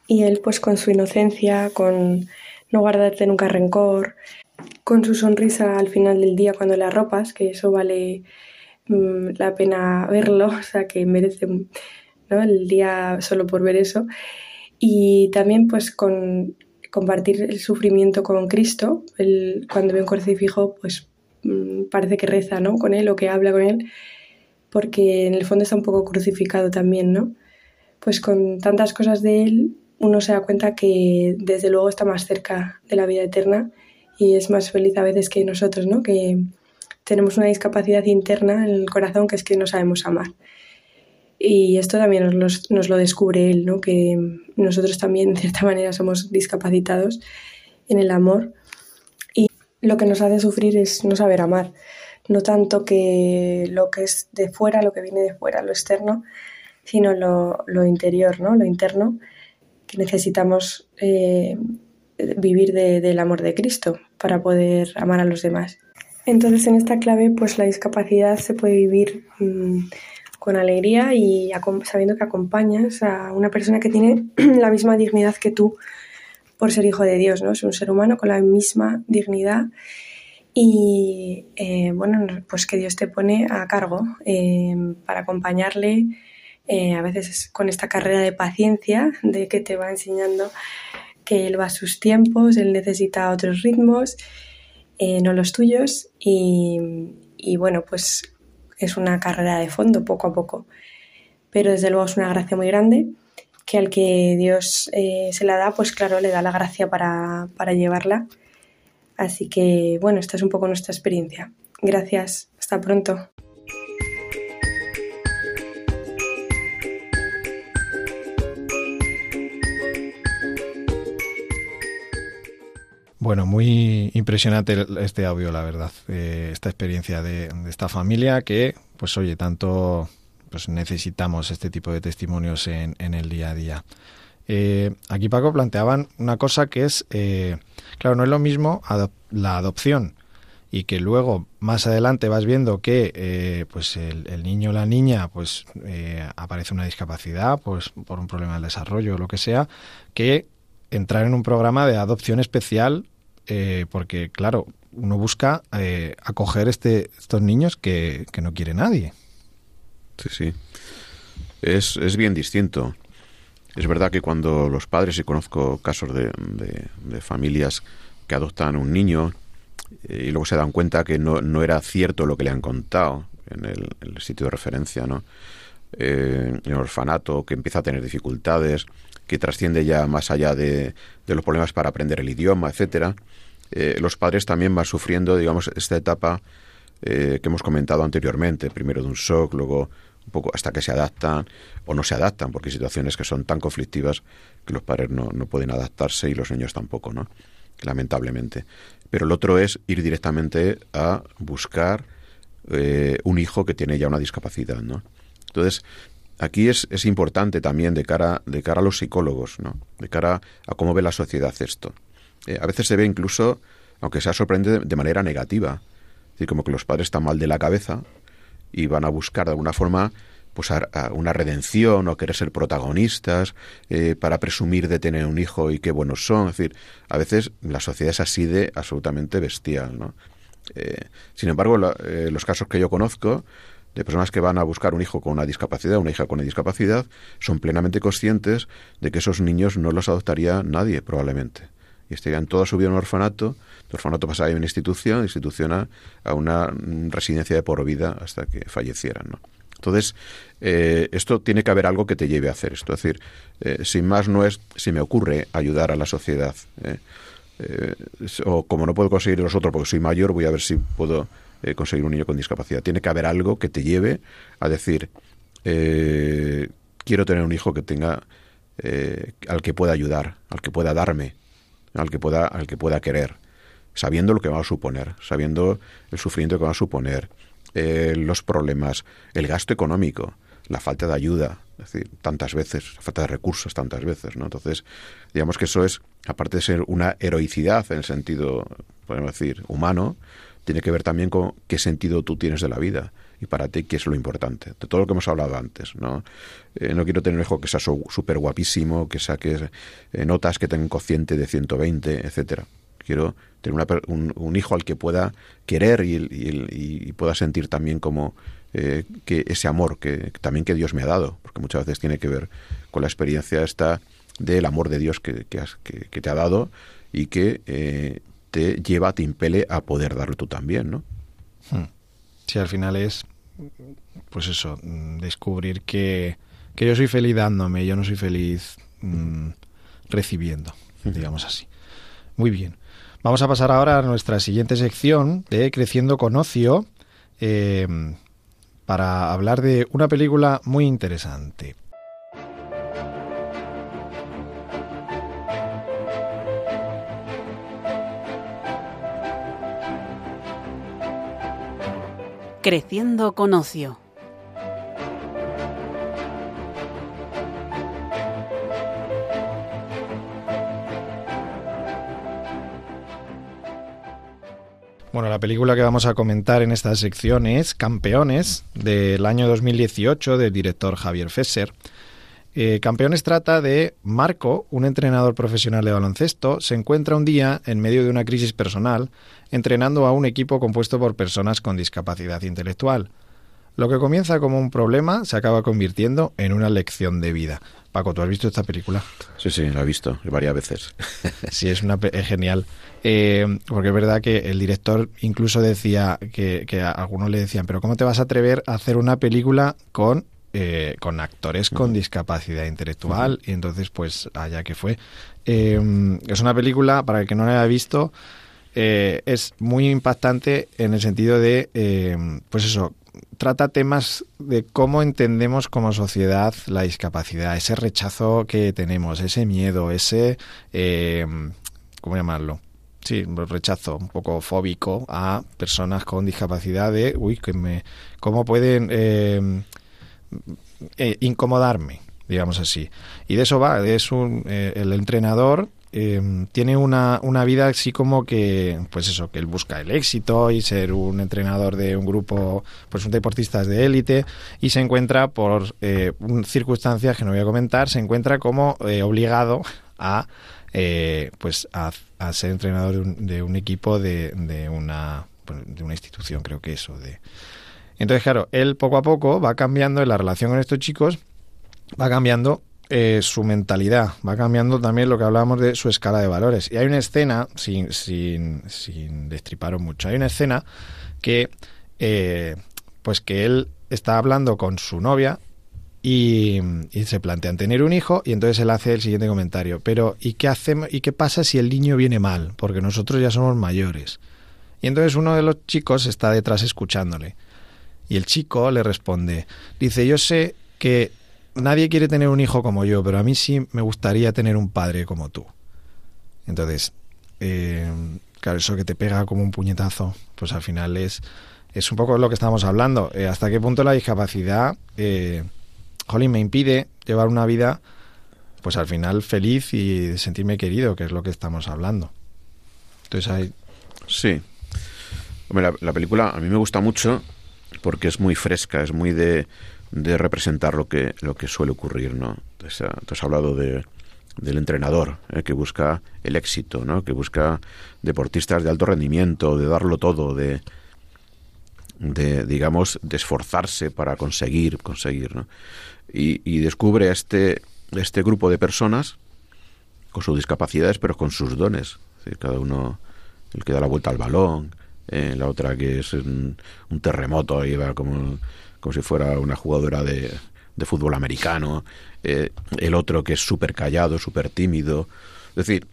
Y él, pues con su inocencia, con no guardarte nunca rencor, con su sonrisa al final del día cuando le arropas, que eso vale mmm, la pena verlo, o sea, que merece ¿no? el día solo por ver eso. Y también pues con compartir el sufrimiento con Cristo. Él, cuando ve un crucifijo, pues mmm, parece que reza ¿no? con él o que habla con él, porque en el fondo está un poco crucificado también, ¿no? Pues con tantas cosas de él, uno se da cuenta que desde luego está más cerca de la vida eterna y es más feliz a veces que nosotros, ¿no? Que tenemos una discapacidad interna en el corazón que es que no sabemos amar. Y esto también nos, lo descubre él, ¿no? que nosotros también de cierta manera somos discapacitados en el amor. Y lo que nos hace sufrir es no saber amar, no tanto que lo que es de fuera, lo que viene de fuera, lo externo, sino lo, lo interior, ¿no? lo interno, que necesitamos eh, vivir de, del amor de Cristo para poder amar a los demás. Entonces en esta clave pues la discapacidad se puede vivir mmm, con alegría y sabiendo que acompañas a una persona que tiene la misma dignidad que tú por ser hijo de Dios, ¿no? Es un ser humano con la misma dignidad y eh, bueno, pues que Dios te pone a cargo eh, para acompañarle, eh, a veces con esta carrera de paciencia, de que te va enseñando que Él va a sus tiempos, Él necesita otros ritmos, eh, no los tuyos y bueno, pues es una carrera de fondo poco a poco. Pero desde luego es una gracia muy grande que al que Dios eh, se la da, pues claro, le da la gracia para, para llevarla. Así que bueno, esta es un poco nuestra experiencia. Gracias, hasta pronto. Bueno, muy impresionante este audio, la verdad. Eh, esta experiencia de, esta familia que, pues oye, tanto pues necesitamos este tipo de testimonios en, el día a día. Eh, aquí Paco planteaban una cosa que es, eh, claro, no es lo mismo la adopción y que luego más adelante vas viendo que pues el, niño o la niña pues aparece una discapacidad pues por un problema del desarrollo o lo que sea que entrar en un programa de adopción especial eh, porque, claro, uno busca eh, acoger este, estos niños que, no quiere nadie. Sí, sí. Es, es, bien distinto. Es verdad que cuando los padres, y conozco casos de, de, familias que adoptan un niño eh, y luego se dan cuenta que no, no, era cierto lo que le han contado en el, sitio de referencia, ¿no? en el orfanato, que empieza a tener dificultades, que trasciende ya más allá de, de los problemas para aprender el idioma, etcétera. Eh, los padres también van sufriendo, digamos, esta etapa eh, que hemos comentado anteriormente, primero de un shock, luego un poco hasta que se adaptan o no se adaptan, porque hay situaciones que son tan conflictivas que los padres no, no pueden adaptarse y los niños tampoco, ¿no? Lamentablemente. Pero el otro es ir directamente a buscar eh, un hijo que tiene ya una discapacidad, ¿no? Entonces, aquí es, es importante también de cara, de cara a los psicólogos, ¿no? De cara a cómo ve la sociedad esto. Eh, a veces se ve incluso, aunque sea sorprendente, de manera negativa. Decir, como que los padres están mal de la cabeza y van a buscar de alguna forma pues una redención o querer ser protagonistas eh, para presumir de tener un hijo y qué buenos son. Es decir, a veces la sociedad es así de absolutamente bestial. ¿no? Eh, sin embargo, los casos que yo conozco de personas que van a buscar un hijo con una discapacidad, una hija con una discapacidad, son plenamente conscientes de que esos niños no los adoptaría nadie, probablemente y estarían toda su vida en un orfanato, el orfanato pasaría a una institución, institución a, una residencia de por vida hasta que fallecieran, ¿no? Entonces, eh, esto tiene que haber algo que te lleve a hacer esto. Es decir, eh, sin más no es, si me ocurre ayudar a la sociedad. ¿eh? o como no puedo conseguir los otros porque soy mayor, voy a ver si puedo conseguir un niño con discapacidad. Tiene que haber algo que te lleve a decir, quiero tener un hijo que tenga, al que pueda ayudar, al que pueda darme, al que pueda, al que pueda querer, sabiendo lo que va a suponer, sabiendo el sufrimiento que va a suponer, eh, los problemas, el gasto económico, la falta de ayuda, es decir, tantas veces, la falta de recursos tantas veces, ¿no? Entonces, digamos que eso es, aparte de ser una heroicidad en el sentido, podemos decir, humano, tiene que ver también con qué sentido tú tienes de la vida y para ti qué es lo importante, de todo lo que hemos hablado antes. No, eh, no quiero tener un hijo que sea súper guapísimo, que saque eh, notas que tenga un cociente de 120, etcétera. Quiero tener un, hijo al que pueda querer y, pueda sentir también como eh, que ese amor que, también que Dios me ha dado, porque muchas veces tiene que ver con la experiencia esta del amor de Dios que, que, te ha dado y que te lleva, te impele a poder darlo tú también, ¿no? Hmm. Sí, al final es pues eso, mm, descubrir que, que yo soy feliz dándome, yo no soy feliz mm, recibiendo, digamos así. Muy bien. Vamos a pasar ahora a nuestra siguiente sección de Creciendo con Ocio eh, para hablar de una película muy interesante. Creciendo con ocio. Bueno, la película que vamos a comentar en esta sección es Campeones, del año 2018, del director Javier Fesser. Eh, Campeones trata de Marco, un entrenador profesional de baloncesto, se encuentra un día en medio de una crisis personal entrenando a un equipo compuesto por personas con discapacidad intelectual. Lo que comienza como un problema se acaba convirtiendo en una lección de vida. Paco, ¿tú has visto esta película? Sí, sí, la he visto varias veces. sí, es, una, es genial. Eh, porque es verdad que el director incluso decía que, que algunos le decían, pero ¿cómo te vas a atrever a hacer una película con eh, con actores con discapacidad intelectual y entonces pues allá que fue. Em, es una película, para el que no la haya visto, eh, es muy impactante en el sentido de, em, pues eso, trata temas de cómo entendemos como sociedad la discapacidad, ese rechazo que tenemos, ese miedo, ese, em, ¿cómo llamarlo? sí, rechazo un poco fóbico a personas con discapacidad de, uy, que me, cómo pueden eh, eh, incomodarme, digamos así. Y de eso va, es un, eh, el entrenador eh, tiene una, una vida así como que, pues eso, que él busca el éxito y ser un entrenador de un grupo, pues un deportistas de élite y se encuentra por eh, un- circunstancias que no voy a comentar, se encuentra como eh, obligado a eh, pues a, a ser entrenador de un, de un equipo de, de una bueno, de una institución creo que eso de entonces claro él poco a poco va cambiando en la relación con estos chicos va cambiando eh, su mentalidad, va cambiando también lo que hablábamos de su escala de valores. Y hay una escena, sin, sin, sin destriparos mucho, hay una escena que, eh, pues que él está hablando con su novia y, y se plantean tener un hijo y entonces él hace el siguiente comentario. Pero ¿y qué hacemos y qué pasa si el niño viene mal? Porque nosotros ya somos mayores. Y entonces uno de los chicos está detrás escuchándole. Y el chico le responde, dice, yo sé que nadie quiere tener un hijo como yo, pero a mí sí me gustaría tener un padre como tú. Entonces, eh, claro, eso que te pega como un puñetazo, pues al final es, es un poco lo que estamos hablando. Eh, hasta qué punto la discapacidad, eh, jolín, me impide llevar una vida, pues al final feliz y sentirme querido, que es lo que estamos hablando. Entonces hay... Sí. Hombre, la, la película a mí me gusta mucho porque es muy fresca, es muy de, de representar lo que, lo que suele ocurrir, ¿no? Entonces, ah, tú has hablado de, del entrenador eh, que busca el éxito, ¿no? Que busca deportistas de alto rendimiento, de darlo todo, de, digamos, de esforzarse para conseguir, conseguir, ¿no? Y, y descubre a este, este grupo de personas con sus discapacidades, pero con sus dones. Cada uno, el que da la vuelta al balón, eh, la otra que es un, un terremoto, ahí va como, como si fuera una jugadora de, de fútbol americano, eh, el otro que es súper callado, súper tímido. Es decir,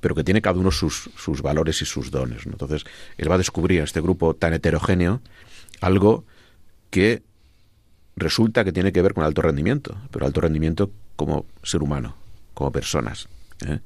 pero que tiene cada uno sus, sus valores y sus dones. ¿no? Entonces, él va a descubrir en este grupo tan heterogéneo algo que resulta que tiene que ver con alto rendimiento, pero alto rendimiento como ser humano, como personas. ¿eh?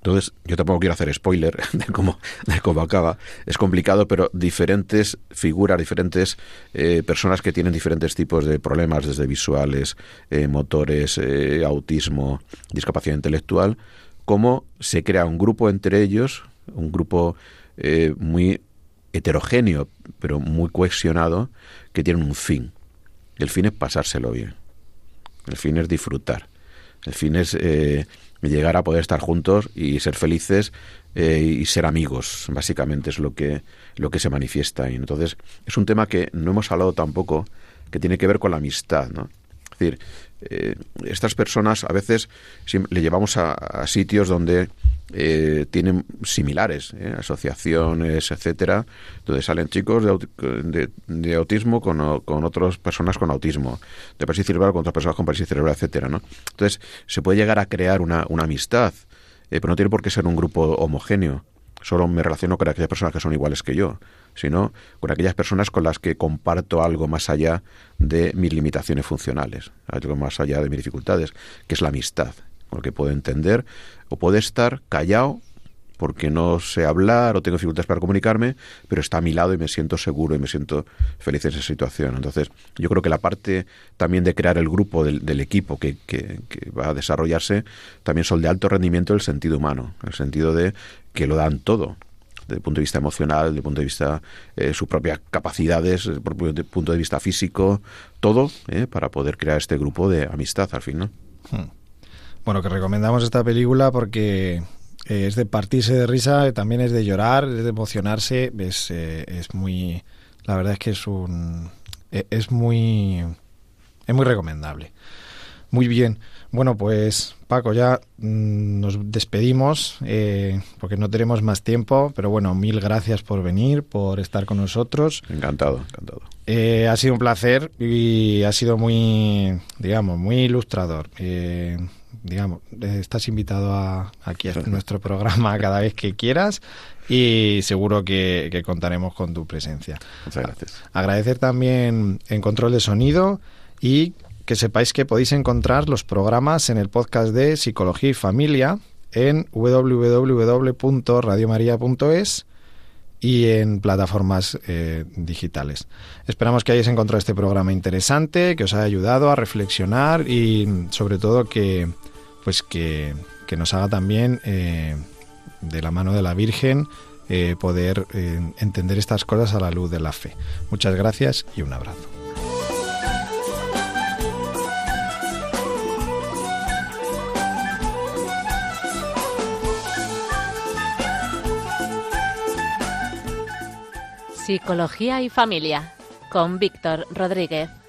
Entonces, yo tampoco quiero hacer spoiler de cómo, de cómo acaba. Es complicado, pero diferentes figuras, diferentes eh, personas que tienen diferentes tipos de problemas, desde visuales, eh, motores, eh, autismo, discapacidad intelectual, cómo se crea un grupo entre ellos, un grupo muy heterogéneo, pero muy cohesionado, que tienen un fin. El fin es pasárselo bien. El fin es disfrutar. El fin es llegar a poder estar juntos y ser felices eh, y ser amigos. Básicamente es lo que, lo que se manifiesta ahí. Entonces, es un tema que no hemos hablado tampoco, que tiene que ver con la amistad, ¿no? Es decir, eh, estas personas a veces le llevamos a sitios donde eh, tienen similares, ¿eh? asociaciones, etcétera, donde salen chicos de, de- de autismo con, con otras personas con autismo, de parálisis cerebral con otras personas con parálisis cerebral, etcétera, ¿no? Entonces se puede llegar a crear una, una amistad, eh, pero no tiene por qué ser un grupo homogéneo. Solo me relaciono con aquellas personas que son iguales que yo, sino con aquellas personas con las que comparto algo más allá de mis limitaciones funcionales, algo más allá de mis dificultades, que es la amistad, con lo que puedo entender o puedo estar callado porque no sé hablar o tengo dificultades para comunicarme, pero está a mi lado y me siento seguro y me siento feliz en esa situación. Entonces, yo creo que la parte también de crear el grupo del, equipo que, va a desarrollarse también son de alto rendimiento en el sentido humano, el sentido de que lo dan todo desde el punto de vista emocional, desde punto de vista eh, sus propias capacidades, desde el punto de vista físico, todo eh, para poder crear este grupo de amistad al fin, ¿no? Bueno, que recomendamos esta película porque eh, es de partirse de risa, también es de llorar, es de emocionarse, es, eh, es muy... La verdad es que es un... eh, Es muy... Es muy recomendable. Muy bien. Bueno, pues Paco, ya mm, nos despedimos eh, porque no tenemos más tiempo, pero bueno, mil gracias por venir, por estar con nosotros. Encantado, encantado. Eh, ha sido un placer y ha sido muy, digamos, muy ilustrador. Eh, digamos, estás invitado a, aquí a nuestro programa cada vez que quieras y seguro que, que contaremos con tu presencia. Muchas gracias. Agradecer también en control de sonido y que sepáis que podéis encontrar los programas en el podcast de Psicología y Familia en www.radiomaria.es y en plataformas eh, digitales. Esperamos que hayáis encontrado este programa interesante, que os haya ayudado a reflexionar y sobre todo que pues que, nos haga también eh, de la mano de la Virgen eh, poder entender estas cosas a la luz de la fe. Muchas gracias y un abrazo. Psicología y Familia con Víctor Rodríguez.